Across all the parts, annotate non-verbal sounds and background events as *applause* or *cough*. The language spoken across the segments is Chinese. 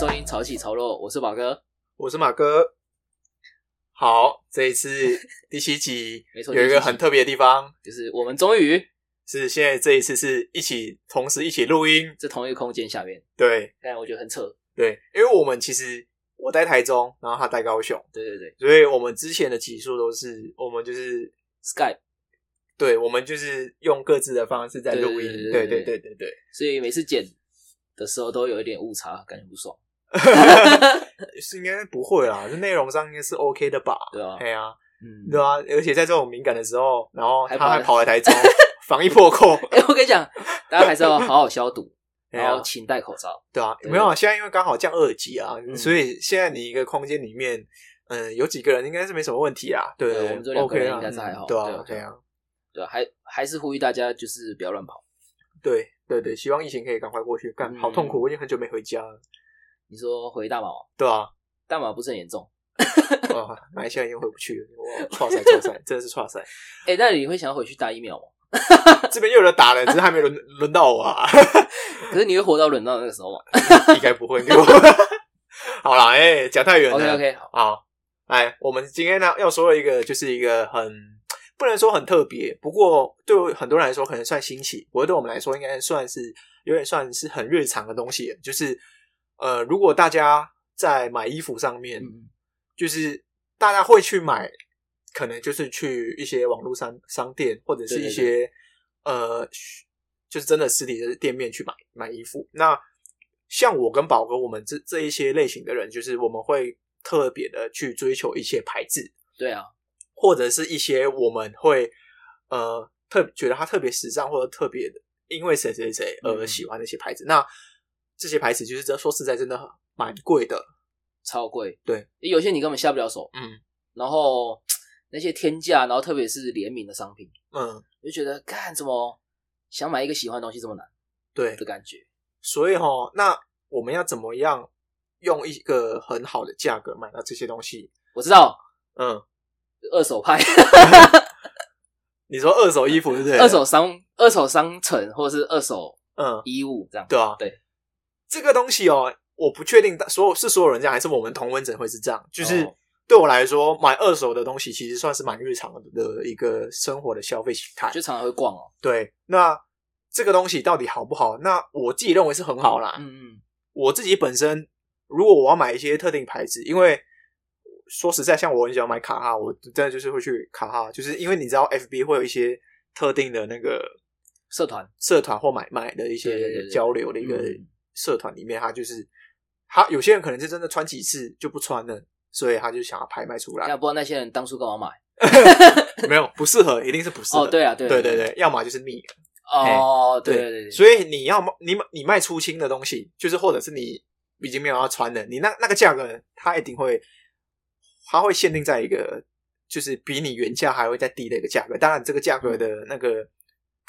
收听潮起潮落，我是马哥。我是马哥。好，这一次第七集 *laughs* 没错有一个很特别的地方，就是我们终于是现在这一次是一起同时一起录音。在同一个空间下面，对但我觉得很扯。对，因为我们其实我在台中，然后他在高雄，对对对所以我们之前的集数都是我们就是，Skype，对，我们就是用各自的方式在录音。对对对对对对对对对，所以每次剪的时候都有一点误差，感觉不爽，*laughs* 是应该不会啦，就内容上应该是 OK 的吧？对啊对啊，嗯，对啊，而且在这种敏感的时候，然后他还还跑来台中，*laughs* 防疫破口。哎、我跟你讲，大家还是要好好消毒，*laughs* 然后勤戴口罩。对啊，对没有啊，现在因为刚好降二级啊，嗯所以现在你一个空间里面，嗯，有几个人应该是没什么问题啊。对对我们这两个人 OK 啊应该是还好嗯对啊对啊，对还还是呼吁大家就是不要乱跑。对对对，希望疫情可以赶快过去。干，嗯好痛苦，我已经很久没回家了。你说回大马吗，对啊，大马不是很严重？哦，马来西亚已经回不去了，哇，错赛错赛，*laughs* 真的是错赛。哎、那你会想要回去打疫苗吗？*laughs* 这边又有人打了，只是还没轮轮到我啊，*laughs* 可是你会活到轮到那个时候吗应该不会。给我好啦，哎，讲太远了。？OK OK，好，好，来，我们今天呢要说的一个，就是一个很不能说很特别，不过对很多人来说可能算新奇，不过对我们来说应该算是有点算是很日常的东西。就是呃，如果大家在买衣服上面，嗯，就是大家会去买，可能就是去一些网络商商店或者是一些呃，就是真的实体的店面去买买衣服。那像我跟宝哥，我们这这一些类型的人，就是我们会特别的去追求一些牌子，对啊，或者是一些我们会呃特觉得它特别时尚或者特别的，因为谁谁谁而嗯喜欢那些牌子。那这些牌子就是这说实在真的很蛮贵的，超贵。对，有些你根本下不了手，嗯然后那些天价，然后特别是联名的商品，嗯，你就觉得干怎么想买一个喜欢的东西这么难对的，感觉。所以哈，那我们要怎么样用一个很好的价格买到这些东西？我知道嗯，二手派 *laughs* *laughs* 你说二手衣服对不对？二手商、二手商城或者是二手嗯，衣物这样。对啊，对，这个东西哦，我不确定所有是所有人这样，还是我们同温层会是这样。就是哦对我来说，买二手的东西其实算是蛮日常的一个生活的消费形态。就常常会逛哦。对，那这个东西到底好不好？那我自己认为是很好啦。嗯嗯，我自己本身，如果我要买一些特定牌子，因为说实在，像我很喜欢买卡哈，我真的就是会去卡哈，就是因为你知道 FB 会有一些特定的那个社团社团或买卖的一些交流的一个嗯社团里面，他就是他有些人可能是真的穿几次就不穿了，所以他就想要拍卖出来要。不知道那些人当初干嘛买。*laughs* 没有不适合，一定是不适合。哦，对啊，对对对要么就是腻了。哦，对对对对，所以你要你你卖出清的东西，就是或者是你已经没有要穿的，你那那个价格，它一定会，它会限定在一个就是比你原价还会再低的一个价格。当然，这个价格的那个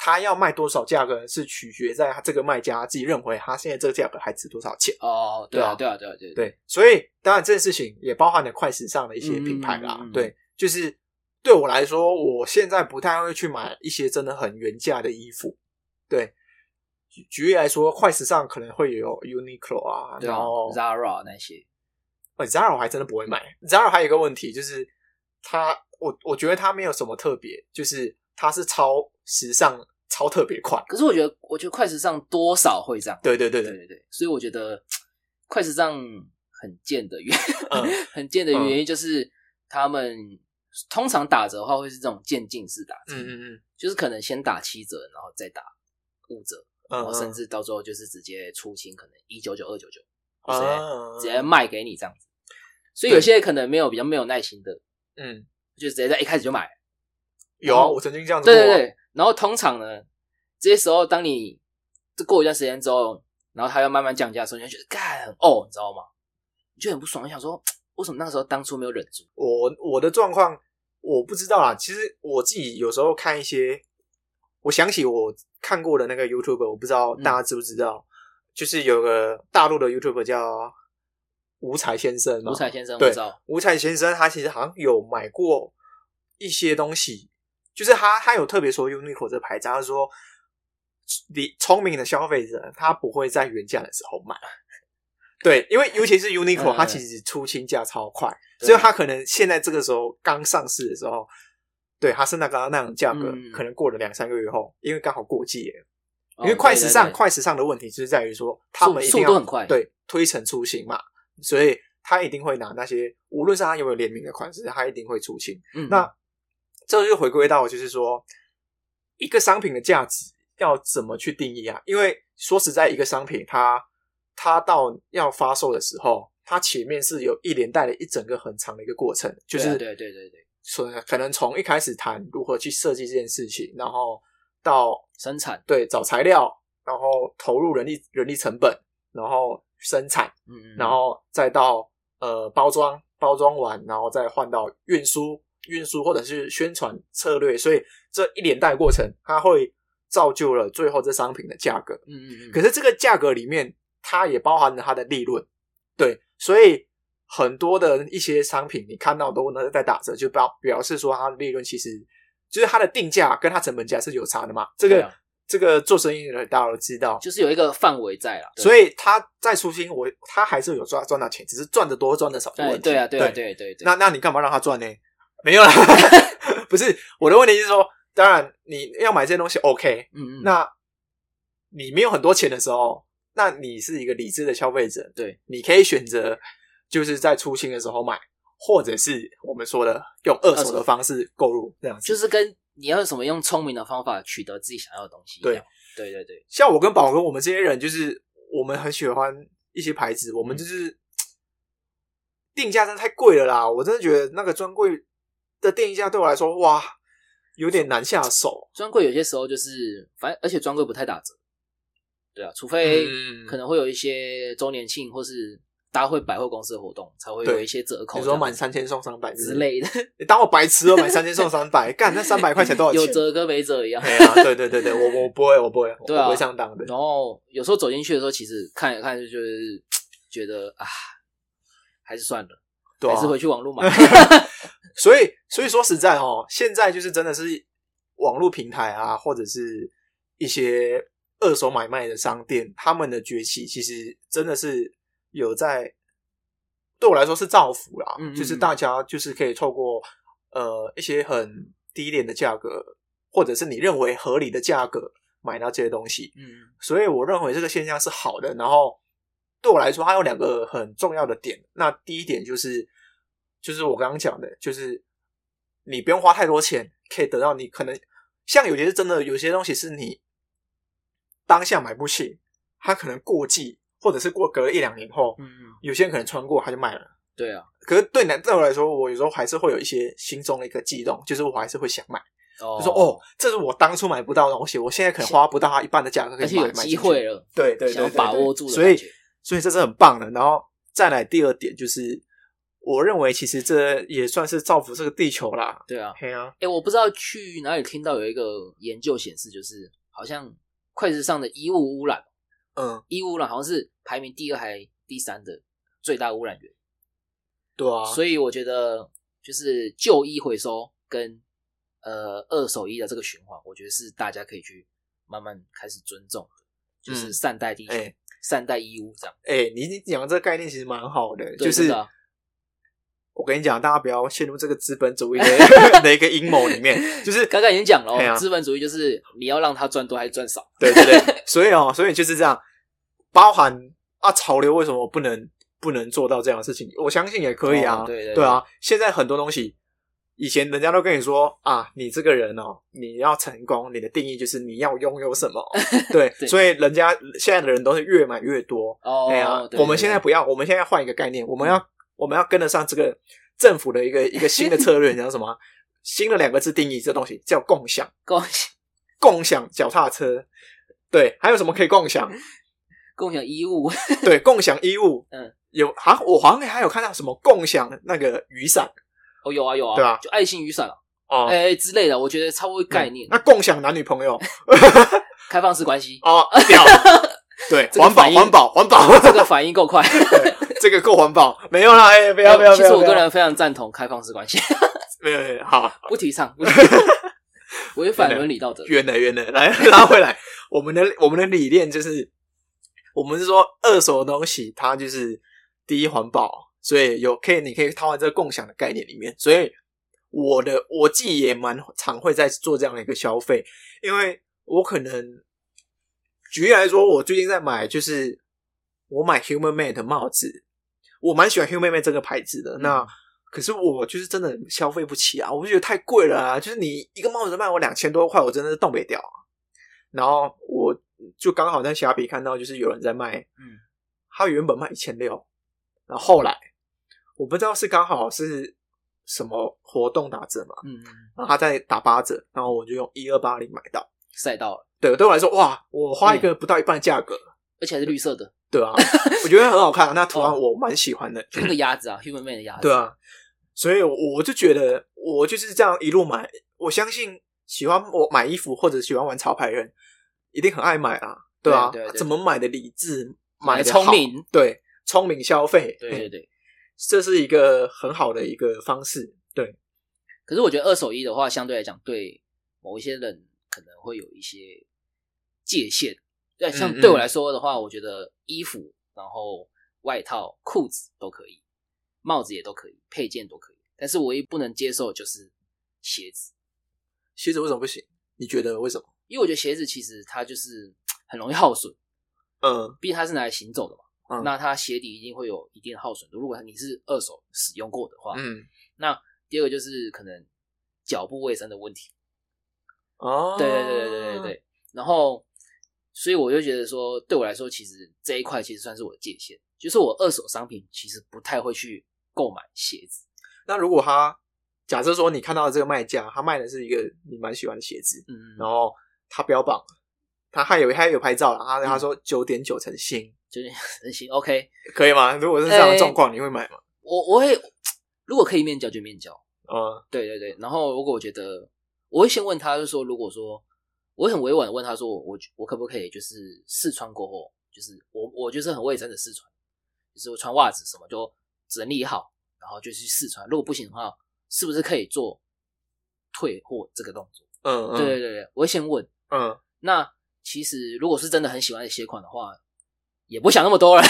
他要卖多少价格是取决在他这个卖家自己认为他现在这个价格还值多少钱。哦，对啊，对对啊，对啊，对对，所以当然这件事情也包含了快时尚的一些品牌啦。对，就是对我来说，我现在不太会去买一些真的很原价的衣服。对，举举例来说，快时尚可能会有 Uniqlo 啊然后，Zara 那些，呃 Zara 我还真的不会买。Zara 还有一个问题就是，它我我觉得它没有什么特别，就是它是超时尚、超特别快。可是我觉得，我觉得快时尚多少会这样。对对对对，对对对，所以我觉得 *tsk* 快时尚很贱的原，嗯。*laughs* 很贱的原因就是他们通常打折的话会是这种渐进式打折，嗯嗯嗯。就是可能先打七折，然后再打五折，然嗯，后甚至到最后就是直接出清，可能一九九、二九九，啊。直接直接卖给你这样子。所以有些可能没有比较没有耐心的，嗯。就直接在一开始就买。有啊，我曾经这样子过啊。对对对，然后通常呢，这些时候当你这过一段时间之后，然后它要慢慢降价的时候，你就觉得干哦，你知道吗？你就很不爽，你想说为什么那个时候当初没有忍住？我我的状况我不知道啦。其实我自己有时候看一些，我想起我看过的那个 YouTube，我不知道大家知不知道，就是有个大陆的 YouTube 叫五彩先生嘛。吴彩先生，我对知道，吴才先生他其实好像有买过一些东西，就是他他有特别说 Uniqlo 这个牌子，他说你聪明的消费者他不会在原价的时候买，对，因为尤其是 *laughs* Uniqlo，嗯它其实出清价超快，对。所以它可能现在这个时候刚上市的时候，对，它是那个那样的价格，嗯。可能过了两三个月后，因为刚好过季了。哦因为快时尚，对对对。快时尚的问题就是在于说，他们一速定要速度很快对推陈出新嘛，所以他一定会拿那些，无论是他有没有联名的款式，他一定会出清。嗯。那这就回归到就是说，一个商品的价值要怎么去定义啊？因为说实在，一个商品它它到要发售的时候，它前面是有一连带的一整个很长的一个过程，就是对啊对对对对，说可能从一开始谈如何去设计这件事情，然后到生产，对找材料，然后投入人力人力成本，然后生产，嗯嗯，然后再到呃包装，包装完，然后再换到运输，运输或者是宣传策略，所以这一连带过程，它会造就了最后这商品的价格。嗯嗯嗯，可是这个价格里面，它也包含了它的利润，对，所以很多的一些商品你看到都呢在打折，就表表示说它的利润其实就是它的定价跟它成本价是有差的嘛。这个、这个做生意的人大家都知道，就是有一个范围在啦，对所以他再出新，我他还是有赚赚到钱，只是赚的多赚的少的问题。对对啊对啊对对对对，那那你干嘛让他赚呢？没有啦，*laughs* 不是我的问题是说，当然你要买这些东西 OK，嗯嗯，那你没有很多钱的时候，那你是一个理智的消费者，对，你可以选择就是在出清的时候买，或者是我们说的用二手的方式购入这样子。就是跟你要什么用聪明的方法取得自己想要的东西一样，对。对对，像我跟宝哥，我们这些人就是我们很喜欢一些牌子，我们就是、*tsk* 定价真的太贵了啦！我真的觉得那个专柜的定价对我来说，哇，有点难下手。专柜有些时候就是，反正而且专柜不太打折，对啊，除非嗯可能会有一些周年庆或是大会百货公司的活动，才会有一些折扣你说满三千送三百之，类的，你当我白痴哦？买三千送三百，干那三百块钱多少钱？有折跟没折一样。对啊，对对对对，我我不会，我不会，我对啊我不会上当的。然后有时候走进去的时候，其实看一看就就是觉得 *tsk* 啊，还是算了，还是回去网络买。*laughs* 所以，所以说实在哦，现在就是真的是网络平台啊，或者是一些二手买卖的商店，他们的崛起，其实真的是有在对我来说是造福啦。嗯嗯嗯就是大家就是可以透过呃一些很低廉的价格，或者是你认为合理的价格买到这些东西。嗯所以我认为这个现象是好的。然后对我来说，它有两个很重要的点。那第一点就是，就是我刚刚讲的，就是你不用花太多钱，可以得到你可能像有些是真的，有些东西是你当下买不起，它可能过季，或者是过隔了一两年后，嗯嗯，有些人可能穿过他就卖了。对啊，可是对男对我来说，我有时候还是会有一些心中的一个悸动，就是我还是会想买，哦。就说哦，这是我当初买不到的东西，我现在可能花不到它一半的价格可以而且有机买买进去会了，对对对想把握住的所以所以这是很棒的。然后再来第二点就是，我认为其实这也算是造福这个地球啦。对啊，对啊，哎，我不知道去哪里听到有一个研究显示，就是好像快时尚的衣物污染，嗯，衣物污染好像是排名第二还第三的最大污染源。对啊，所以我觉得就是旧衣回收跟呃二手衣的这个循环，我觉得是大家可以去慢慢开始尊重的，就是嗯。善待地球、哎善待衣物这样。哎、你你讲的这个概念其实蛮好的，就是我跟你讲，大家不要陷入这个资本主义的 *laughs* 的一个阴谋里面，就是刚刚已经讲了资本主义就是你要让他赚多还是赚少？对对对，*laughs* 所以哦，所以就是这样，包含啊潮流为什么不能不能做到这样的事情？我相信也可以啊，哦对对啊，现在很多东西，以前人家都跟你说啊，你这个人哦，你要成功，你的定义就是你要拥有什么，*laughs* 对，对所以人家现在的人都是越买越多，哦，对我们现在不要，我们现在换一个概念，我们要、我们要跟得上这个政府的一个一个新的策略，你知道什么？*laughs* 新的两个字定义这东西叫共享。共享。共享脚踏车，对，还有什么可以共享？共享衣物，对，共享衣物，嗯，有好像我好像还有看到什么共享那个雨伞。哦有啊有啊，对啊。就爱心雨伞啊，哦，哎、之类的，我觉得差不多概念，那共享男女朋友。*laughs* 开放式关系，哦，屌，*laughs* 对，这个环保环保环保，这个反应够快。*laughs* 对这个够环保，没有啦，哎，不要不要，其实我个人非常赞同开放式关系，*laughs* 没有没有好，不提倡，不提倡。违反伦理道德。远了远了，来拉回来，我们的我们的理念就是我们是说二手的东西，它就是第一环保，所以有可以你可以套在这个共享的概念里面。所以我的我自己也蛮常会在做这样的一个消费，因为我可能举例来说，我最近在买就是我买 Human Made 的帽子，我蛮喜欢 Human Made 这个牌子的。那可是我就是真的消费不起啊，我就觉得太贵了啊！就是你一个帽子卖我两千多块，我真的是动不掉啊。然后我就刚好在虾皮看到，就是有人在卖，嗯，他原本卖一千六，然后后来我不知道是刚好是什么活动打折嘛，嗯，然后他在打八折，然后我就用一二八零买到。赛到了，对，对我来说，哇，我花一个不到一半的价格，而且还是绿色的，对啊，我觉得很好看，那图案我蛮喜欢的。那个鸭子啊，Human Man 的鸭子，对啊，所以我就觉得我就是这样一路买，我相信喜欢我买衣服或者喜欢玩潮牌的人，一定很爱买啊，对啊，对对对。怎么买的理智，买的好聪明，对，聪明消费，对对对。这是一个很好的一个方式，对，可是我觉得二手衣的话，相对来讲，对某一些人可能会有一些界限。对，像对我来说的话，我觉得衣服、然后外套、裤子都可以，帽子也都可以，配件都可以。但是唯一不能接受的就是鞋子，鞋子为什么不行？你觉得为什么？因为我觉得鞋子其实它就是 *tsk* 很容易耗损，嗯毕竟它是拿来行走的嘛。嗯那它鞋底一定会有一定的耗损度。如果你是二手使用过的话，嗯，那第二个就是可能脚部卫生的问题。哦，对对对对对对对。然后，所以我就觉得说，对我来说，其实这一块其实算是我的界限，就是我二手商品其实不太会去购买鞋子。那如果他假设说你看到的这个卖家，他卖的是一个你蛮喜欢的鞋子，嗯，然后他标榜他还有他有拍照了，他嗯他说九点九成新，九点九成新，OK。*laughs* 可以吗？如果是这样的状况，你会买吗？我我会如果可以面交就面交，嗯对对对。然后如果我觉得，我会先问他，就是说，如果说我很委婉的问他说，我我我可不可以就是试穿过后，就是我我就是很卫生的试穿，就是我穿袜子什么就整理好，然后就去试穿。如果不行的话，是不是可以做退货这个动作？嗯嗯，对对对对，我会先问。嗯，那其实如果是真的很喜欢的鞋款的话，也不想那么多了，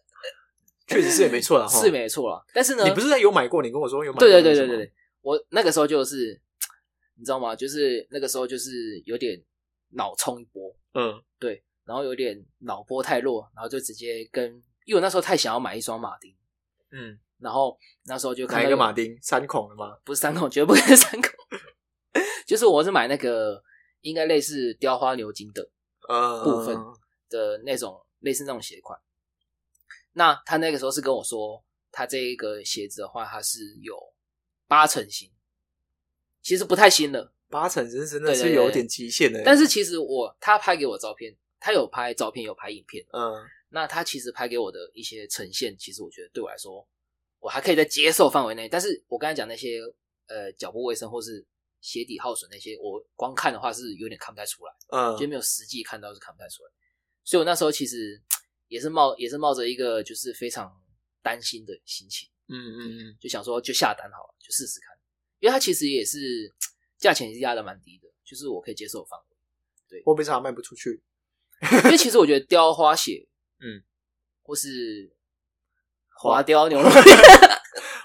*laughs* 确实是也没错了 *laughs* 哈。是没错了。但是呢，你不是在有买过？你跟我说有买过？对对对对对，对，我那个时候就是，你知道吗？就是那个时候就是有点脑冲一波，嗯对，然后有点脑波太弱，然后就直接跟，因为我那时候太想要买一双马丁，嗯，然后那时候就看一个马丁？三孔的吗？不是三孔，绝对不是三孔，*laughs* 就是我是买那个应该类似雕花牛筋的嗯，部分的那种类似那种鞋款。那他那个时候是跟我说，他这一个鞋子的话，它是有八成新，其实不太新了。八成真真的是有点极限的。但是其实我他拍给我照片，他有拍照片，有拍影片。嗯那他其实拍给我的一些呈现，其实我觉得对我来说，我还可以在接受范围内。但是我刚才讲那些呃脚部卫生或是鞋底耗损那些，我光看的话是有点看不太出来。嗯就没有实际看到是看不太出来，所以我那时候其实也是冒也是冒着一个就是非常担心的心情，嗯嗯嗯，就想说就下单好了，就试试看，因为它其实也是价钱也是压的蛮低的，就是我可以接受的范围。会不会是它卖不出去？因为其实我觉得雕花鞋，*laughs* 嗯，或是花雕牛肉 *laughs* 面，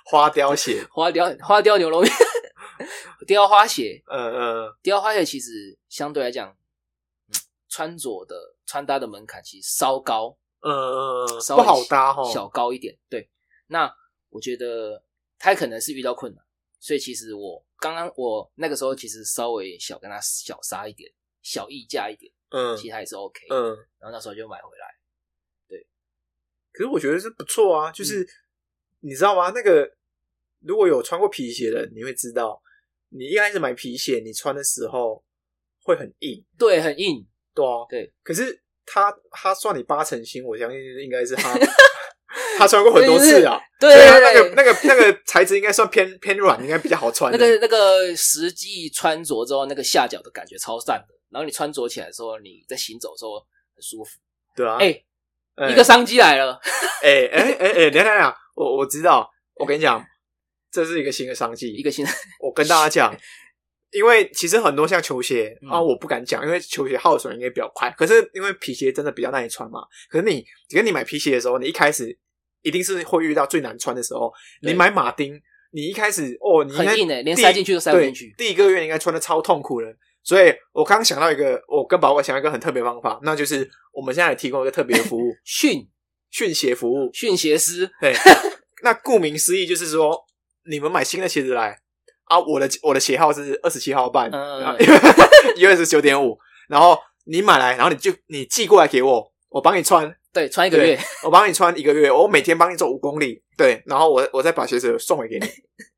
花雕鞋，*laughs* 花雕花雕牛肉面，雕花鞋，嗯嗯雕花鞋其实相对来讲，嗯穿着的穿搭的门槛其实稍高，嗯嗯，稍不好搭哈。小高一点。对，那我觉得他可能是遇到困难，所以其实我刚刚我那个时候其实稍微小跟他小杀一点，小溢价一点，嗯其实他也是 OK。嗯，然后那时候就买回来。对可是我觉得是不错啊，就是、嗯你知道吗？那个如果有穿过皮鞋的，你会知道，你一开始买皮鞋，你穿的时候会很硬，对，很硬。对啊。对，可是他他算你八成新，我相信应该是他 *laughs* *laughs* 他穿过很多次啊。*laughs* 对啊，对那个那个那个材质应该算偏 *laughs* 偏软，应该比较好穿。那个那个实际穿着之后，那个下脚的感觉超赞的。然后你穿着起来的时候，你在行走的时候很舒服。对啊，哎、哎一个商机来了。哎哎哎哎，等一下等下，我我知道，我跟你讲，这是一个新的商机。一个新的我跟大家讲，因为其实很多像球鞋嗯啊，我不敢讲，因为球鞋耗损应该比较快。可是因为皮鞋真的比较耐穿嘛。可是你跟你买皮鞋的时候，你一开始一定是会遇到最难穿的时候。你买马丁，你一开始哦，你很硬欸连塞进去都塞不对进去第一个月应该穿的超痛苦的。所以我刚刚想到一个，我跟宝宝想到一个很特别的方法，那就是我们现在提供一个特别的服务 *laughs* 训——训鞋服务。训鞋师，对，那顾名思义就是说，你们买新的鞋子来啊，我的我的鞋号是二十七号半，嗯然后 US 九点五，然后你买来，然后你就你寄过来给我，我帮你穿，对，穿一个月，我帮你穿一个月，我每天帮你走五公里，对，然后我我再把鞋子送回给你。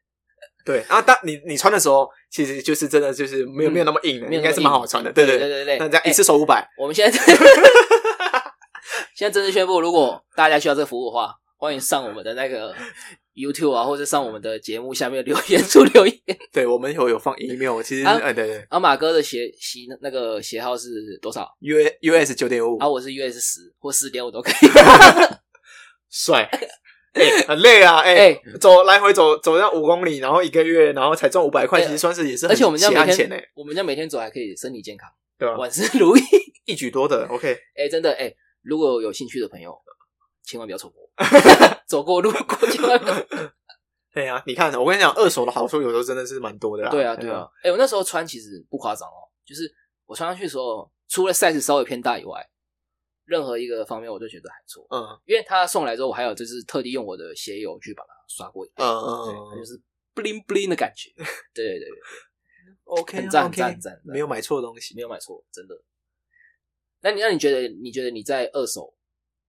*laughs* 对，然后当你你穿的时候，其实就是真的就是没有、嗯没有那么硬的，应该是蛮好穿的，对对。对对对。那这样一哎次收五百，我们现在 *laughs* 现在正式宣布，如果大家需要这个服务的话，欢迎上我们的那个 YouTube 啊，或者上我们的节目下面留言 *laughs* 处留言。对我们有有放 email，其实啊哎对对阿马哥的鞋鞋那个鞋号是多少？，U US 九点五啊，，我是 US 十或十点五都可以。*laughs* 帅。*laughs* 哎、很累啊！哎、哎走来回走走要五公里，然后一个月，然后才赚五百块，哎其实算是也是很而且我们家每血汗钱呢、天，我们家每天走还可以身体健康，对吧？万事如意。一举多得。OK，哎、真的哎、如果有兴趣的朋友，千万不要错过，走过路过千万不要。*laughs* 对呀、你看，我跟你讲，二手的好处有时候真的是蛮多的啦。对啊，对啊。哎、我那时候穿其实不夸张哦，就是我穿上去的时候，除了 size 稍微偏大以外，任何一个方面我都觉得还不错。嗯因为他送来之后，我还有就是特地用我的鞋油去把它刷过一遍，嗯嗯就是 bling bling 的感觉。*laughs* 对对对对，，OK，很赞很赞很赞没有买错东西。没有买错，真的。那你那你觉得你觉得你在二手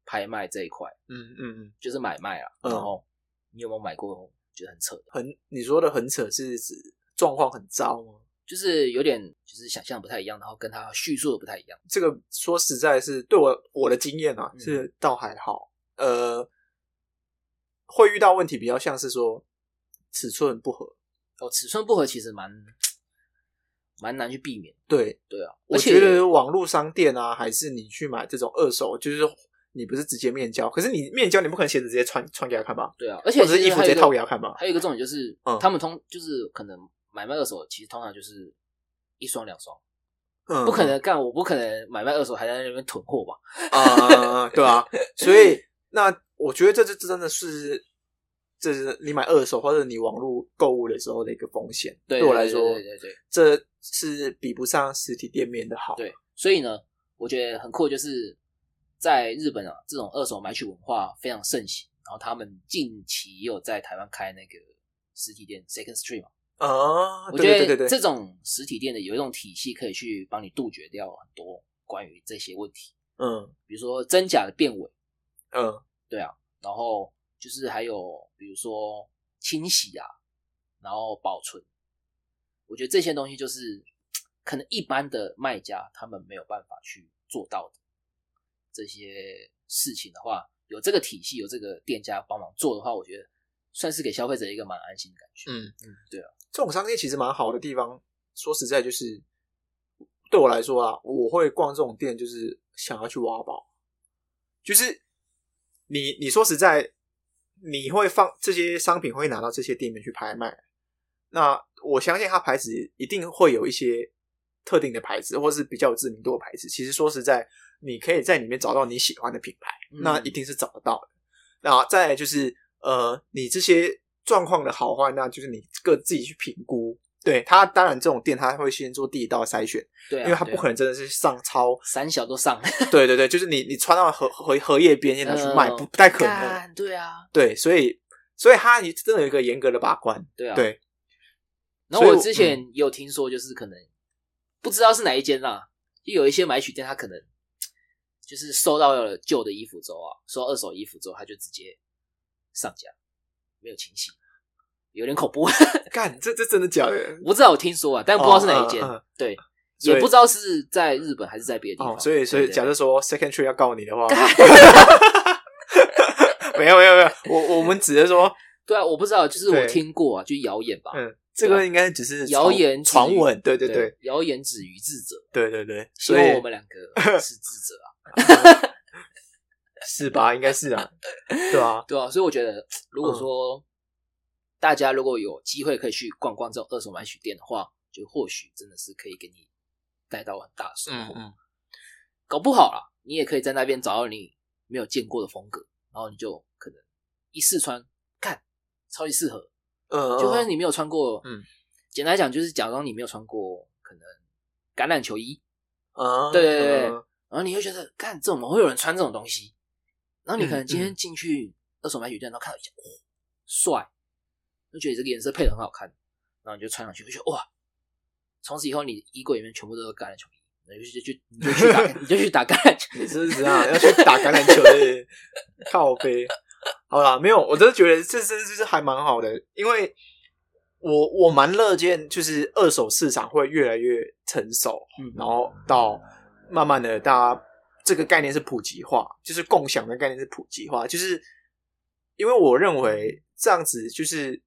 拍卖这一块，嗯嗯嗯，就是买卖啊，嗯然后你有没有买过觉得很扯的？很你说的很扯，是指状况很糟吗？就是有点就是想象不太一样，然后跟他叙述的不太一样。这个说实在是对我我的经验啊，嗯是倒还好。呃，会遇到问题比较像是说尺寸不合。哦，尺寸不合其实蛮蛮难去避免。对，对啊，我觉得网络商店啊，还是你去买这种二手，就是你不是直接面交，可是你面交你不可能鞋子直接穿穿给他看吧，对啊，而且或者是衣服直接套给他看吧。还有一个重点就是，嗯他们通就是可能买卖二手，其实通常就是一双两双，嗯，不可能干，我不可能买卖二手还在那边囤货吧？啊、对啊，*laughs* 所以那我觉得这这这真的是，这是你买二手或者你网络购物的时候的一个风险。对我来说，对对对对这是比不上实体店面的好。对，所以呢，我觉得很酷，就是在日本啊，这种二手买取文化非常盛行，然后他们近期也有在台湾开那个实体店 Second Street 嘛。啊，我觉对对对对对，得这种实体店的有一种体系可以去帮你杜绝掉很多关于这些问题，嗯比如说真假的变伪，嗯对啊，然后就是还有比如说清洗啊，然后保存，我觉得这些东西就是 *tsk* 可能一般的卖家他们没有办法去做到的这些事情的话，有这个体系，有这个店家帮忙做的话，我觉得算是给消费者一个蛮安心的感觉。嗯，嗯，对啊，这种商店其实蛮好的地方，说实在就是对我来说啊，我会逛这种店，就是想要去挖宝，就是你你说实在，你会放这些商品会拿到这些店面去拍卖，那我相信它牌子一定会有一些特定的牌子，或是比较有知名度的牌子。其实说实在，你可以在里面找到你喜欢的品牌，嗯那一定是找得到的。那再来就是呃，你这些状况的好坏，那就是你各自己去评估。对他，当然这种店他会先做第一道筛选，对啊，因为它对啊不可能真的是上超。三小都上，*laughs* 对对对，就是你你穿到荷荷荷叶边拿去卖，嗯不不太可能。对啊，对，所以所以它真的有一个严格的把关。对啊，对，然后所以我之前也有听说，就是可能不知道是哪一间啦，就有一些买取店，他可能 *tsk* 就是收到了旧的衣服之后啊，收到二手衣服之后，他就直接上架，没有清洗，有点恐怖。*laughs* 干，这这真的假的？*laughs* 我不知道，我听说啊，但不知道是哪一间，哦嗯嗯对，也不知道是在日本还是在别的地方。哦，所以所以假设说 Second Tree 要告你的话，干 *laughs* 没有没有没有，我我们只是说，对啊，我不知道，就是我对听过啊，就谣言吧，嗯，这个应该只是谣言传闻，对对对谣言止于智者，对对对，希所以望我们两个 *laughs* 是智者啊。是吧？应该是啊，*laughs* 对啊，对啊，所以我觉得，如果嗯说大家如果有机会可以去逛逛这种二手买取店的话，就或许真的是可以给你带到很大的收获。嗯搞不好啦，你也可以在那边找到你没有见过的风格，然后你就可能一试穿，看超级适合，嗯，就发现你没有穿过。嗯，简单来讲就是假装你没有穿过可能橄榄球衣，啊，对对对然后你会觉得，看这怎么会有人穿这种东西？然后你可能今嗯天进去二手买酒店，然后看到一件，哇，帅，就觉得这个颜色配的很好看，然后你就穿上去，就觉得哇，从此以后你衣柜里面全部都是橄榄球衣，你就去你就去打 *laughs* 你就去打橄榄球，你是不是这样要去打橄榄球的 *laughs* 靠背？好啦，没有，我真的觉得这这这是还蛮好的，因为我我蛮乐见，就是二手市场会越来越成熟，嗯然后到慢慢的大家这个概念是普及化，就是共享的概念是普及化，就是因为我认为这样子就是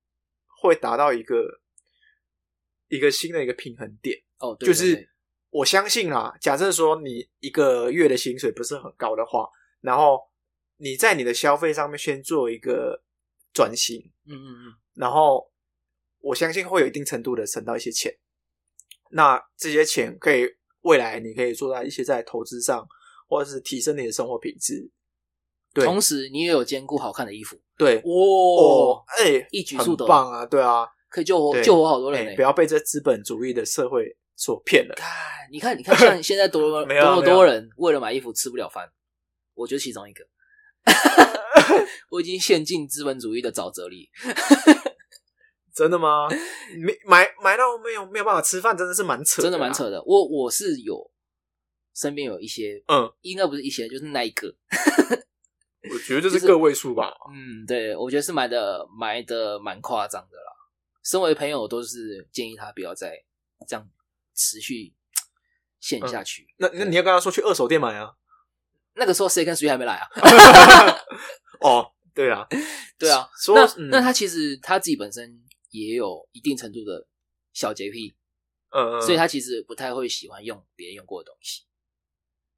会达到一个一个新的一个平衡点。哦，对就是我相信啦，假设说你一个月的薪水不是很高的话，然后你在你的消费上面先做一个转型，嗯嗯嗯，然后我相信会有一定程度的省到一些钱。那这些钱可以未来你可以做到一些在投资上，或者是提升你的生活品质。对同时你也有兼顾好看的衣服，对哇、哦，哎、一举数得棒啊！对啊，可以救活救活好多人不要被这资本主义的社会所骗了。看，你看，你看，像现在多 *laughs* 多么多人为了买衣服吃不了饭，我就是其中一个。*laughs* 我已经陷进资本主义的沼泽里。*laughs* 真的吗？没买买到没有没有办法吃饭，真的是蛮扯，真的蛮。扯的。我我是有身边有一些，嗯，应该不是一些，就是那一个。*laughs* 我觉得这就是是个位数吧。嗯，对，我觉得是买的买的蛮夸张的啦。身为朋友，都是建议他不要再这样持续 *tsk* 陷下去。那那你要跟他说去二手店买啊。那个时候 Second Street 还没来啊。*laughs* 哦，对啊，对啊，说那、嗯。那他其实他自己本身也有一定程度的小洁癖，嗯，嗯所以他其实不太会喜欢用别人用过的东西。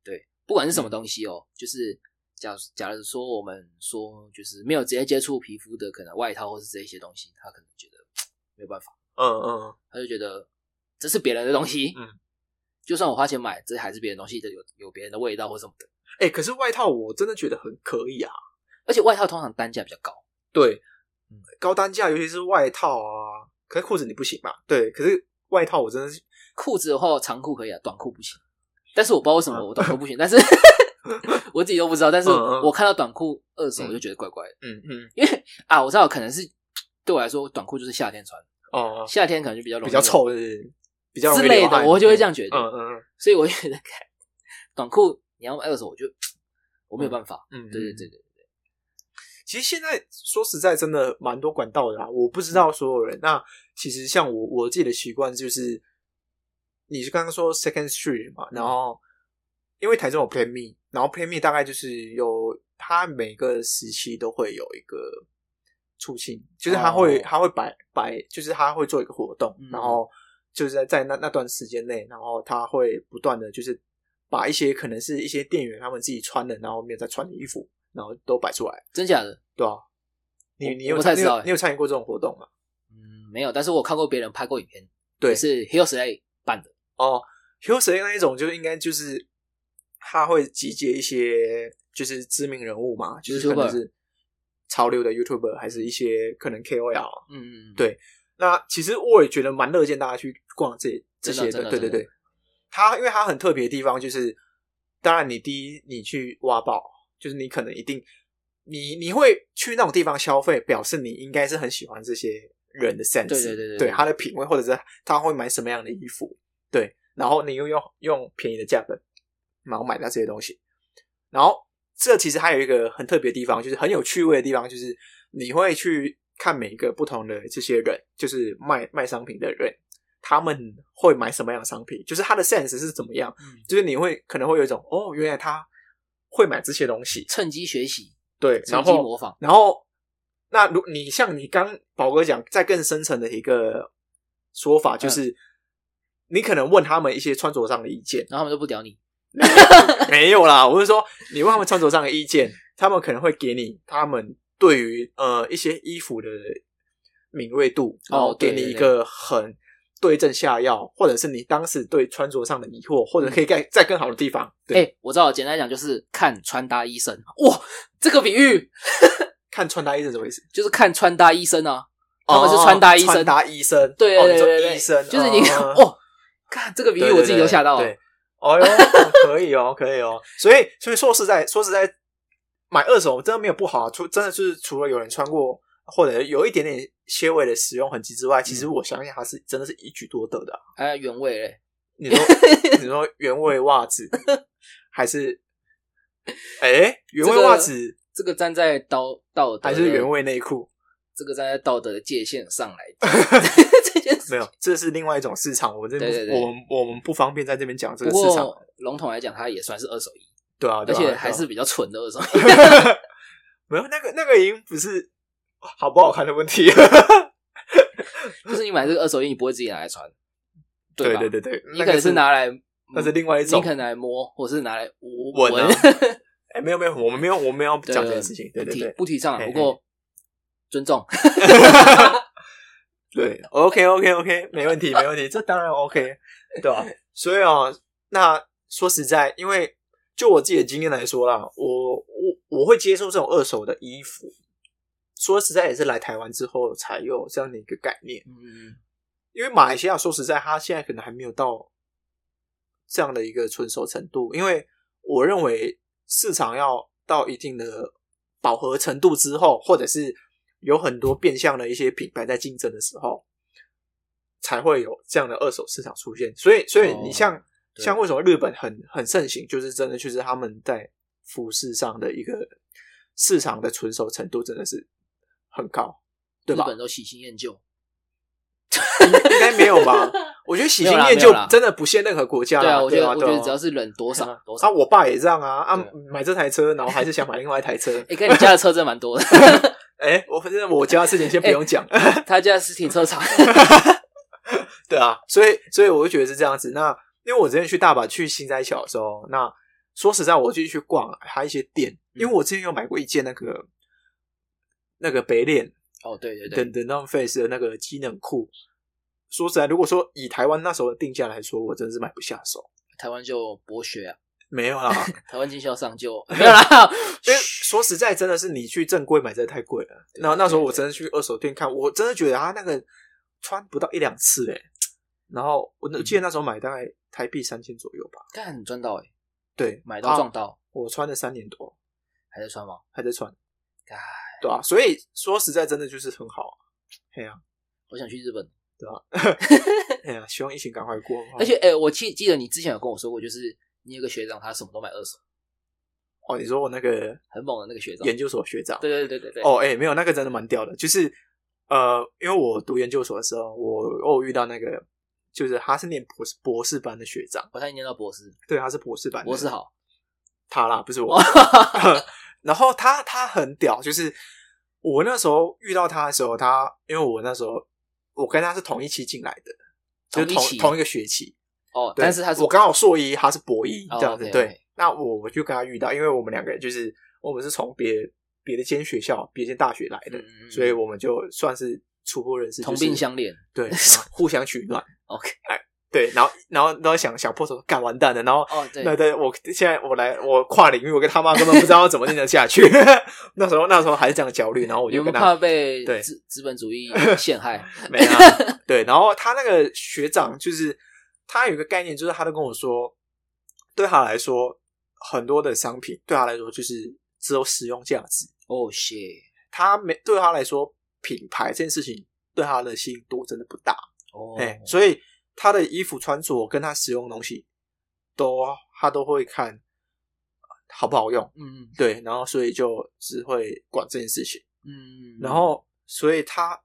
对，不管是什么东西哦，就是假假如说我们说就是没有直接接触皮肤的，可能外套或是这一些东西，他可能觉得没有办法，嗯嗯。他就觉得这是别人的东西，嗯，就算我花钱买，这还是别人的东西的，有有别人的味道或什么的。哎、可是外套我真的觉得很可以啊。而且外套通常单价比较高，对，嗯高单价，尤其是外套啊，可是裤子你不行吧？对，可是外套我真的是，裤子的话长裤可以啊，短裤不行。但是我不知道为什么我短裤不行，但是 *laughs* 我自己都不知道。但是我看到短裤二手，我就觉得怪怪的，嗯嗯，因为啊，我知道可能是对我来说，短裤就是夏天穿，哦，夏天可能就比较容易比较臭是不是比较之类的，我就会这样觉得。嗯嗯嗯所以我觉得 *laughs* 短裤你要买二手，我就我没有办法。嗯，对对对对对，其实现在说实在，真的蛮多管道的啦。我不知道所有人。那其实像我我自己的习惯就是，你是刚刚说 Second Street 嘛，然后因为台中有 Plan Me，然后 Plan Me 大概就是有它每个时期都会有一个促进，就是它会、哦它会摆摆，就是它会做一个活动，嗯然后就是在在那那段时间内，然后它会不断的就是把一些可能是一些店员他们自己穿的，然后没有在穿的衣服，然后都摆出来。真假的？对啊，你你有参你有你有参与过这种活动吗？嗯，没有。但是我看过别人拍过影片，对是 Hill Slay 办的。哦 h i l l s 那一种就应该就是他会集结一些就是知名人物嘛，就是可能是潮流的 YouTuber，还是一些可能 KOL。嗯嗯，嗯对那其实我也觉得蛮乐见大家去逛这这些的些对对对。它因为它很特别的地方就是，当然你第一你去挖宝，就是你可能一定你你会去那种地方消费，表示你应该是很喜欢这些人的 sense，对对对对他的品味，或者是他会买什么样的衣服，对，然后你又用用便宜的价格，然后买到这些东西，然后这其实还有一个很特别的地方，就是很有趣味的地方，就是你会去看每一个不同的这些人，就是卖卖商品的人，他们会买什么样的商品，就是他的 sense 是怎么样，嗯。就是你会可能会有一种哦，原来他会买这些东西，趁机学习，对，然趁机后模仿。然后，那如你像你刚宝哥讲，在更深层的一个说法，就是、你可能问他们一些穿着上的意见，然后他们都不屌你，*laughs* 没有啦，我是说你问他们穿着上的意见，*laughs* 他们可能会给你他们对于呃一些衣服的敏锐度，然后给你一个很对症下药，或者是你当时对穿着上的疑惑，或者可以在在更好的地方。对，哎、我知道，简单来讲就是看穿搭医生。哇，这个比喻 *laughs* 看穿搭医生什么意思？就是看穿搭医生啊，他们是穿搭医生，哦穿搭医生，对对对对对，医生就是你看，*laughs* 哦哦，看这个比喻我自己都吓到了。对，哦哟，可以哦，可以哦。所以，所以说实在，说实在，买二手真的没有不好啊。除真的就是除了有人穿过，或者有一点点些微的使用痕迹之外，其实我相信它是真的是一举多得的啊、还有原味嘞，你说，*laughs* 你说原味袜子 *laughs* 还是？哎，原味袜子这个站在道道德还是原，味内裤？这个站在道德的界限上来 *laughs* 这件事。没有，这是另外一种市场。我们这边我们我们不方便在这边讲这个市场。笼统来讲，它也算是二手衣，对啊，而且还是比较纯的二手衣。没有那个那个已经不是好不好看的问题。*laughs* 就是你买这个二手衣，你不会自己拿来穿，吧？对对对对，你可能是拿来，那是另外一种你可能拿来摸，或是拿来闻啊哎，没有没有，我们没有我们没有讲这件事情。对对对不提倡啊，不过尊重。*laughs* 对，OK OK OK，没问题没问题，这当然 OK，对吧？所以啊，那说实在，因为就我自己的经验来说啦，我我我会接受这种二手的衣服。说实在，也是来台湾之后才有这样的一个概念。嗯，因为马来西亚说实在，它现在可能还没有到这样的一个纯熟程度。因为我认为市场要到一定的饱和程度之后，或者是有很多变相的一些品牌在竞争的时候，才会有这样的二手市场出现。所以，所以你像、对像为什么日本很很盛行，就是真的就是他们在服饰上的一个市场的纯熟程度真的是很高，对吧？日本都喜新厌旧，应该没有吧？我觉得喜新厌旧真的不限任何国家啦。对啊，我觉得我觉得只要是人多少多少啊，我爸也这样啊，啊买这台车，然后还是想买另外一台车。*laughs* 哎，跟你家的车真蛮多的，*laughs* 哎，我反正我家的事情先不用讲。*laughs* 他家是停车场，对啊，所以所以我就觉得是这样子。那因为我之前去大阪去新斋桥的时候，那说实在，我就去逛还有一些店，因为我之前有买过一件那个那个北脸哦，对对对，等等 Non Face 的那个机能裤。说实在，如果说以台湾那时候的定价来说，我真的是买不下手。台湾就博学啊，没有啦，台湾经销商就 *laughs* 没有啦，*laughs* 因为说实在，真的是你去正规买真的太贵了。然后那时候我真的去二手店看，我真的觉得他那个穿不到一两次哎。然后我记得那时候买大概台币三千左右吧。干赚到哎，对，买到撞啊到，我穿了三年多，还在穿吗？还在穿，干，对啊，所以说实在，真的就是很好啊。嘿呀、我想去日本，对啊、*laughs* 哎呀，希望疫情赶快过。而且哎，我记记得你之前有跟我说过，就是你有个学长，他什么都买二手，哦，你说我那个很猛的那个学长，研究所学长，对对对对对，哦，哎、没有，那个真的蛮屌的。就是呃，因为我读研究所的时候，我我有遇到那个，就是他是念博士博士班的学长，我才念到博士，对，他是博士班的，博士好，他啦，不是我。*laughs* *laughs* 然后他他很屌，就是我那时候遇到他的时候，他因为我那时候我跟他是同一期进来的，就是同一同同一个学期，哦，对但是他是我刚好硕一，他是博一哦这样子。对，那我我就跟他遇到，因为我们两个人就是我们是从别别的间学校、别间大学来的，所以我们就算是初步认识，同就是病相怜对，*laughs* 互相取暖。，OK，对，然后然后然后想想破手干完蛋了，然后哦对那对我现在我来我跨领域，我跟他妈根本不知道怎么念得下去。*laughs* 那时候那时候还是这样焦虑，然后我就跟他怕被对资资本主义 *laughs* 陷害？*laughs* 没啊，对，然后他那个学长就是他有一个概念，就是他都跟我说，对他来说，很多的商品对他来说就是只有使用价值，哦谢，他没对他来说品牌这件事情对他的吸引度真的不大，哦，哎、所以他的衣服穿着跟他使用的东西都他都会看呃好不好用，嗯嗯对，然后所以就只会管这件事情。嗯，然后所以他，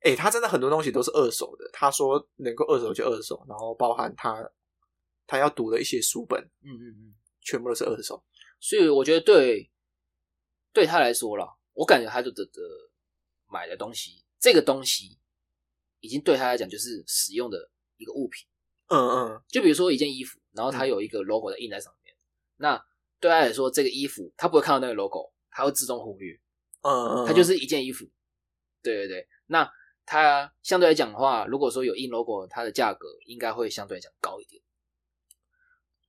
哎、他真的很多东西都是二手的。他说能够二手就二手，然后包含他他要读的一些书本，嗯嗯嗯，全部都是二手。所以我觉得对对他来说啦，我感觉他就得得买的东西，这个东西已经对他来讲就是使用的一个物品。嗯嗯，就比如说一件衣服，然后它有一个 logo 的印在上面，那对他来说，这个衣服他不会看到那个 logo，他会自动忽略，嗯嗯，它就是一件衣服。对对对，那它相对来讲的话，如果说有印 logo，它的价格应该会相对来讲高一点。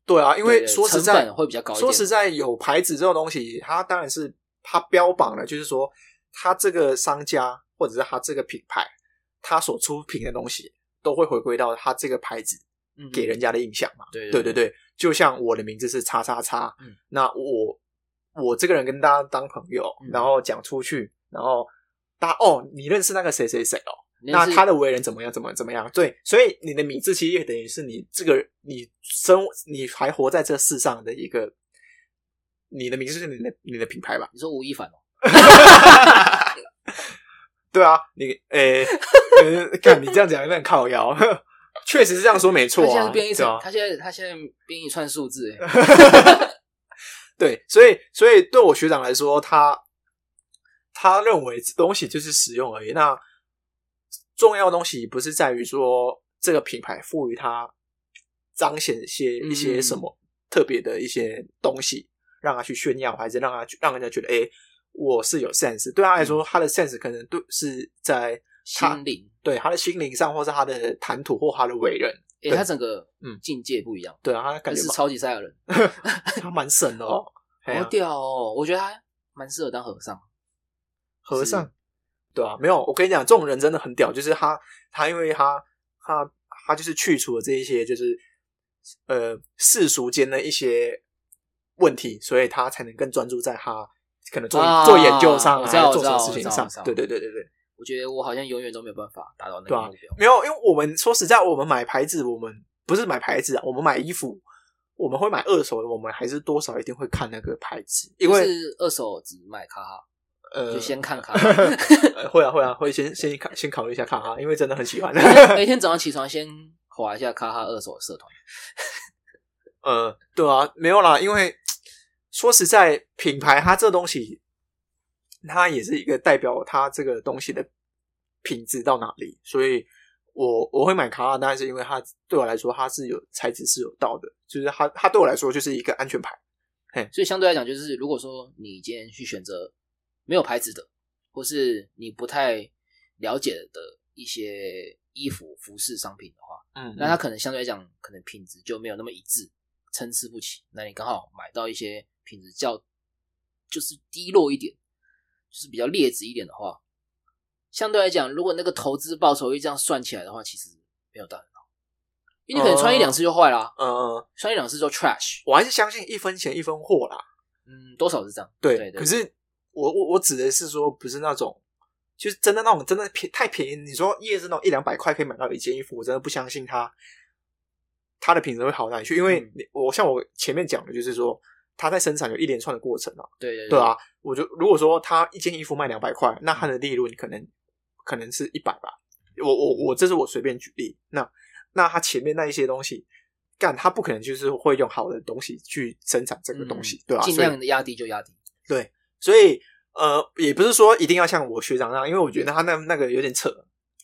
对啊，因为说实在本会比较高一点说实。在，有牌子这种东西，它当然是它标榜的，就是说它这个商家或者是它这个品牌，它所出品的东西都会回归到他这个牌子嗯给人家的印象嘛。对对对对，就像我的名字是叉叉叉，嗯那我我这个人跟大家当朋友，嗯然后讲出去，然后大家哦，你认识那个谁谁谁哦，那他的为人怎么样？怎么怎么样？对，所以你的名字其实也等于是你这个你生你还活在这世上的一个，你的名字就是你的你的品牌吧？你说吴亦凡哦，*laughs* 对啊，你诶，*laughs* 呃看你这样讲有点靠腰，*laughs* 确实是这样说没错他现在啊，编一串，对啊。他现在他现在编一串数字，哎，*laughs* 对，所以所以对我学长来说，他他认为东西就是使用而已。那重要的东西不是在于说这个品牌赋予它彰显一些嗯。一些什么特别的一些东西，让他去炫耀，还是让他去让人家觉得，哎、我是有 sense。对他来说，他的 sense 可能对是在心灵，对他的心灵上，或是他的谈吐或他的为人。他整个嗯境界不一样，对啊，他他感觉是超级赛亚人，*laughs* 他蛮神的哦，*laughs* 好屌哦！我觉得他蛮适合当和尚，和尚，对啊，没有，我跟你讲，这种人真的很屌，就是他，他因为他，他，他就是去除了这一些，就是呃世俗间的一些问题，所以他才能更专注在他可能做、啊做研究上，还是做什么事情上。对对对对对，我觉得我好像永远都没有办法达到那个目标。没有，因为我们说实在，我们买牌子，我们不是买牌子啊，我们买衣服，我们会买二手的，我们还是多少一定会看那个牌子，因为就是二手只买卡哈，呃，就先看卡哈，呃 *laughs* 会啊会啊会先 *laughs* 先看先考虑一下卡哈，因为真的很喜欢。每天早上起床先划一下卡哈二手的社团。呃，对啊，没有啦，因为说实在，品牌它这东西，它也是一个代表它这个东西的品质到哪里，所以我我会买卡拉，当然是因为它对我来说它是有材质是有道的，就是它它对我来说就是一个安全牌。嘿所以相对来讲，就是如果说你今天去选择没有牌子的，或是你不太了解的一些衣服、服饰商品的话，嗯那它可能相对来讲，可能品质就没有那么一致，参差不齐。那你刚好买到一些品质较就是低落一点，就是比较劣质一点的话，相对来讲，如果那个投资报酬率这样算起来的话，其实没有到很好，因为你可能穿一两次就坏啦，呃，穿一两次就 trash，我还是相信一分钱一分货啦。嗯，多少是这样。对，对对可是我我我指的是说，不是那种，就是真的那种真的便太便宜。你说夜市那种一两百块可以买到一件衣服，我真的不相信它它的品质会好到哪里去。因为我像我前面讲的，就是说它在生产有一连串的过程啊，对对对啊。我就如果说它一件衣服卖两百块，那它的利润可能可能是一百吧。我我我这是我随便举例，那那它前面那一些东西。干，他不可能就是会用好的东西去生产这个东西，对吧、嗯尽量的压低就压低。对，所以呃，也不是说一定要像我学长那样，因为我觉得他那那个有点扯。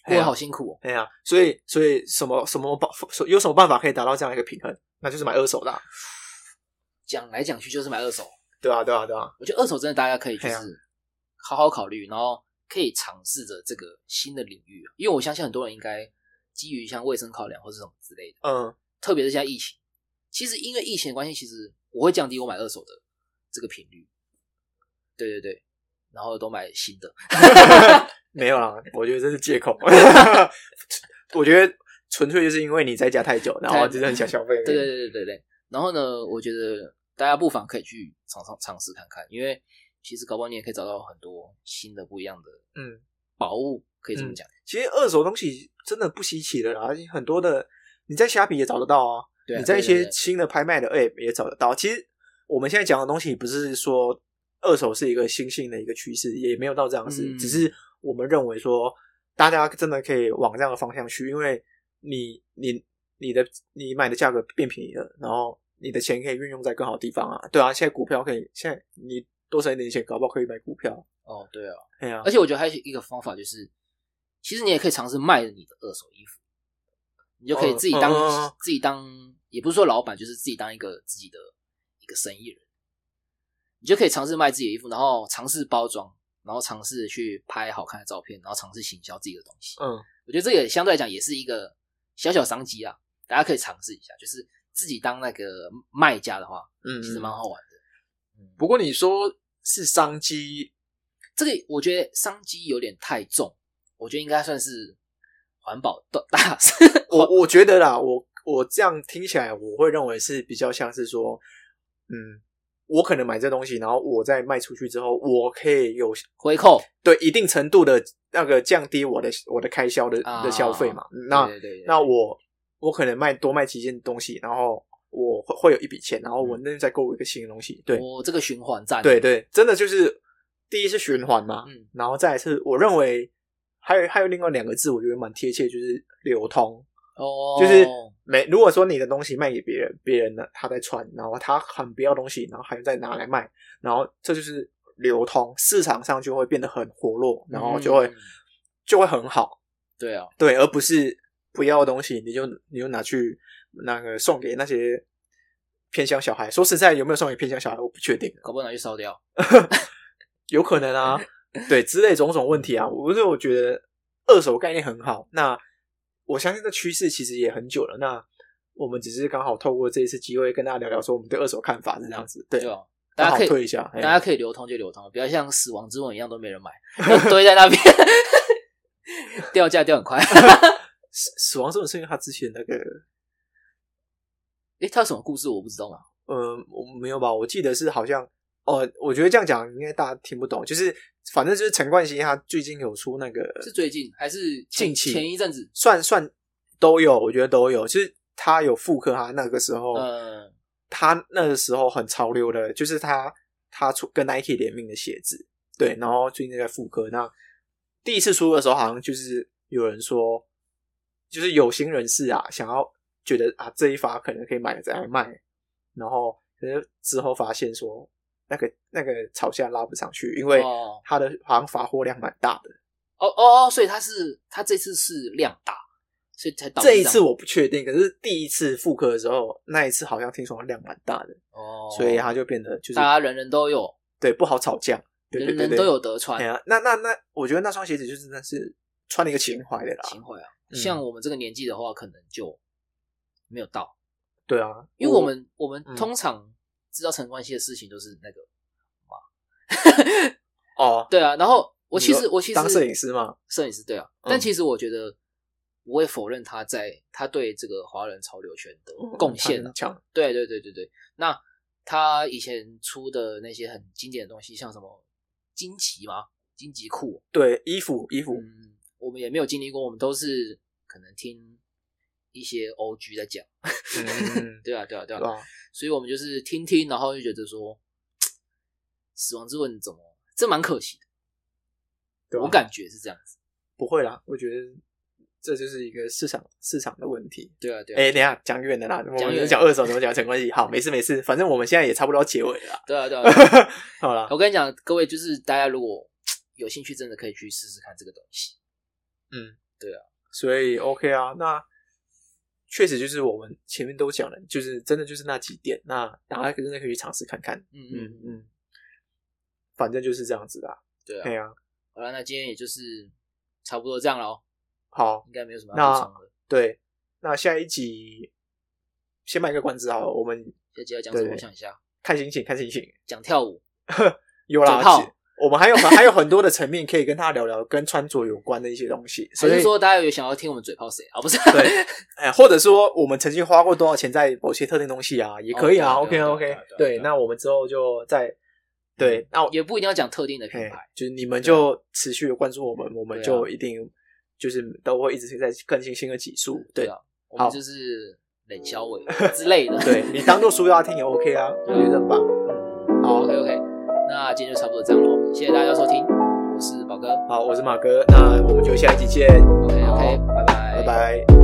哎我好辛苦哦。哎呀，所以所以什么什么办有什么办法可以达到这样一个平衡？那就是买二手的啊、讲来讲去就是买二手，对啊，对啊，对啊，我觉得二手真的大家可以就哎呀是好好考虑，然后可以尝试着这个新的领域，因为我相信很多人应该基于像卫生考量或是什么之类的，嗯，特别是现在疫情，其实因为疫情的关系，其实我会降低我买二手的这个频率。对对对，然后都买新的。*laughs* *laughs* 没有啦，我觉得这是借口。*laughs* 我觉得纯粹就是因为你在家太久，然后就是很想消费。对对对对对对。然后呢，我觉得大家不妨可以去尝尝尝试看看，因为其实搞不好你也可以找到很多新的不一样的嗯，宝物，可以这么讲。其实二手东西真的不稀奇的啦，很多的你在虾皮也找得到啊，对啊你在一些新的拍卖的 App 也找得到。其实我们现在讲的东西不是说二手是一个新兴的一个趋势，也没有到这样子，嗯只是我们认为说大家真的可以往这样的方向去，因为你你你的你买的价格变便宜了，然后你的钱可以运用在更好的地方啊。对啊，现在股票可以，现在你多省一点钱，搞不好可以买股票。哦，对啊。对啊、而且我觉得还有一个方法就是，其实你也可以尝试卖你的二手衣服，你就可以自己当、自己当，也不是说老板，就是自己当一个自己的一个生意人，你就可以尝试卖自己的衣服，然后尝试包装，然后尝试去拍好看的照片，然后尝试行销自己的东西。嗯，我觉得这个相对来讲也是一个小小商机啊，大家可以尝试一下，就是自己当那个卖家的话，嗯，其实蛮好玩的。嗯，不过你说是商机，这个我觉得商机有点太重，我觉得应该算是环保大大 *laughs* 事。我我觉得啦，我我这样听起来，我会认为是比较像是说，嗯，我可能买这东西，然后我再卖出去之后，我可以有回扣对一定程度的那个降低我的我的开销的啊的消费嘛。那那我我可能卖多卖几件东西，然后我会会有一笔钱，然后我那再购入一个新的东西。对。我这个循环在，对对，真的就是第一是循环嘛，嗯。然后再来是我认为还有还有另外两个字，我觉得蛮贴切，就是流通。哦，就是没如果说你的东西卖给别人，别人呢他在穿，然后他很不要东西，然后还再拿来卖，然后这就是流通，市场上就会变得很活络，然后就会、嗯。就会很好，对啊，对，而不是不要的东西你就你就拿去那个送给那些偏乡小孩。说实在，有没有送给偏乡小孩，我不确定，搞不好拿去烧掉。*laughs* 有可能啊，对，之类种种问题啊，我是我觉得二手概念很好，那我相信这趋势其实也很久了。那我们只是刚好透过这一次机会跟大家聊聊，说我们对二手看法是这样子，对，大家可以推一下，哎。大家可以流通就流通，不要像死亡之吻一样都没人买，都堆在那边，*laughs* *laughs* 掉价掉很快。死死亡这种是因为他之前那个诶，他有什么故事我不知道吗？呃，我没有吧？我记得是好像哦，我觉得这样讲应该大家听不懂，就是反正就是陈冠希他最近有出那个是最近还是近期前一阵子？算算都有，我觉得都有，就是他有复刻他那个时候，嗯，他那个时候很潮流的，就是他他出跟 Nike 联名的鞋子，对，然后最近在复刻。那第一次出的时候，好像就是有人说，就是有心人士啊，想要觉得啊这一发可能可以买了再来卖，然后可是之后发现说那个那个炒价拉不上去，因为哦它的好像发货量蛮大的。哦哦哦，所以他是他这次是量大，所以才导致这一次我不确定，可是第一次复刻的时候，那一次好像听说量蛮大的，哦，所以它就变得就是大家人人都有，对不好吵架，对对对对，人人都有得穿哎呀，那那那，我觉得那双鞋子就是那是穿了一个情怀的啦。情怀啊。嗯。像我们这个年纪的话，可能就没有到，对啊，因为我们我们嗯。通常知道陈冠希的事情都是那个哦，*laughs* 对啊，然后我其实我其实当摄影师嘛，摄影师对啊，嗯。但其实我觉得我也否认他在他对这个华人潮流圈的嗯贡献。强，对对对对对，那他以前出的那些很经典的东西，像什么荆棘吗？荆棘裤，对衣服衣服，嗯，我们也没有经历过，我们都是可能听一些 OG 在讲，*laughs* 嗯，对啊对啊对啊？所以我们就是听听，然后就觉得说，*tsk* 死亡之吻怎么这蛮可惜的，我感觉是这样子。不会啦，我觉得这就是一个市场市场的问题。对啊对啊，哎，等一下讲远的啦，我讲远讲二手怎么讲陈冠希？好，没事没事，反正我们现在也差不多要结尾了啦。对啊对啊。对啊 *laughs* 好了，我跟你讲，各位就是大家如果 *tsk* 有兴趣，真的可以去试试看这个东西。嗯，对啊，所以 OK 啊，那确实就是我们前面都讲了，就是真的就是那几点，那大家真的可以去尝试看看。嗯嗯嗯，嗯，反正就是这样子啦。对啊。对啊，好了，那今天也就是差不多这样了哦，好，应该没有什么那要补充的。对，那下一集先卖个关子好了，我们下集要讲什么？我想一下，看心情，看心情。讲跳舞。*laughs* 有啦我们还有还有很多的层面可以跟他聊聊跟穿着有关的一些东西，*laughs* 所以说大家有想要听我们嘴炮谁啊？不是，对，哎，或者说我们曾经花过多少钱在某些特定东西啊，*laughs* 也可以啊。哦 OK OK，对那我们之后就再对，那我也不一定要讲特定的品嘿牌。就是你们就持续的关注我们，我们就一定就是都会一直在更新新的集数。对啊，我们好就是冷小伟之类的。*laughs* 对，你当做书要听也 OK 啊，我觉得很棒。嗯，好，OK OK，那今天就差不多这样喽，谢谢大家收听，我是宝哥。好，我是马哥，那我们就下一集见，，OK OK，拜拜，拜拜。